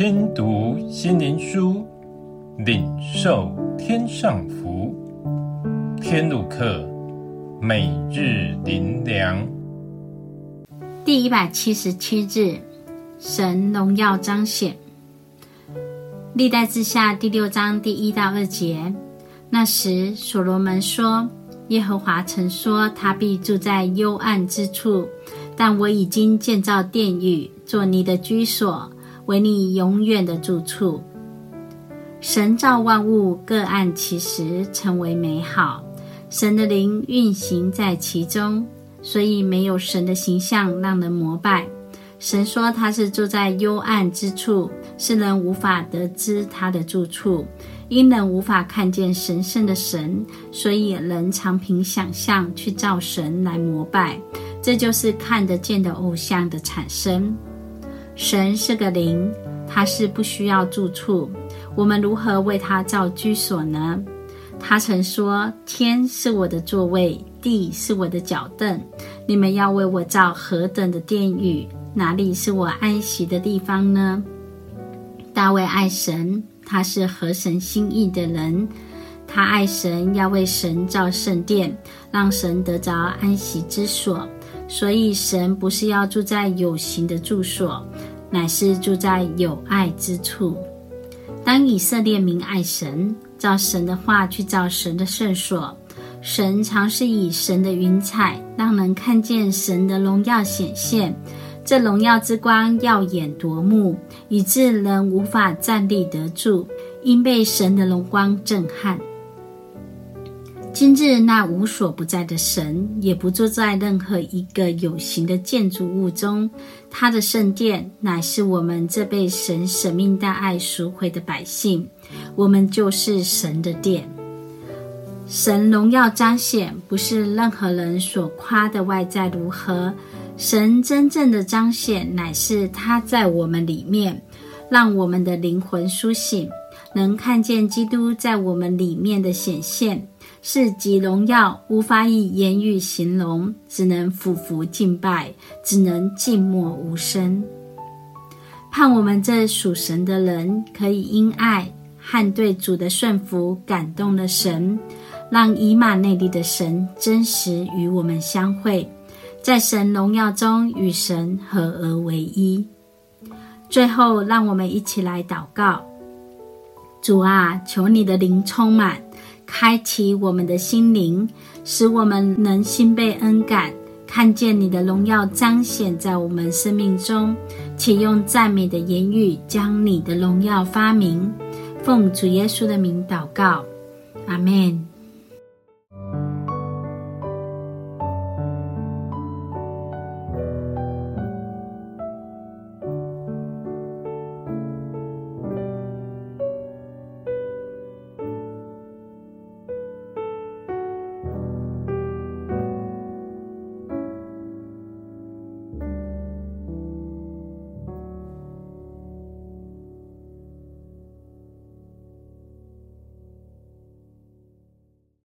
听读心灵书，领受天上福。天路客，每日灵粮，第一百七十七日，神荣耀彰显。历代志下第六章第一到二节。那时，所罗门说：“耶和华曾说，他必住在幽暗之处，但我已经建造殿宇，做你的居所，为你永远的住处。”神造万物，各按其时成为美好。神的灵运行在其中，所以没有神的形象让人膜拜。神说他是住在幽暗之处，世人无法得知他的住处，因人无法看见神圣的神，所以人常凭想象去造神来膜拜。这就是看得见的偶像的产生。神是个灵，他是不需要住处，我们如何为他造居所呢？他曾说：“天是我的座位，地是我的脚凳，你们要为我造何等的殿宇！”哪里是我安息的地方呢？大卫爱神，他是合神心意的人。他爱神，要为神造圣殿，让神得着安息之所。所以，神不是要住在有形的住所，乃是住在有爱之处。当以色列民爱神，照神的话去造神的圣所，神常是以神的云彩，让人看见神的荣耀显现。这荣耀之光耀眼夺目，以致人无法站立得住，因被神的荣光震撼。今日那无所不在的神，也不住在任何一个有形的建筑物中，他的圣殿乃是我们这被神舍命大爱赎回的百姓，我们就是神的殿。神荣耀彰显，不是任何人所夸的外在如何。神真正的彰显，乃是他在我们里面，让我们的灵魂苏醒，能看见基督在我们里面的显现，是极荣耀，无法以言语形容，只能俯伏敬拜，只能静默无声。盼我们这属神的人，可以因爱和对主的顺服，感动了神，让以马内利的神真实与我们相会。在神荣耀中与神合而为一。最后，让我们一起来祷告：主啊，求你的灵充满，开启我们的心灵，使我们能心被恩感，看见你的荣耀彰显在我们生命中，且用赞美的言语将你的荣耀发明。奉主耶稣的名祷告，阿门。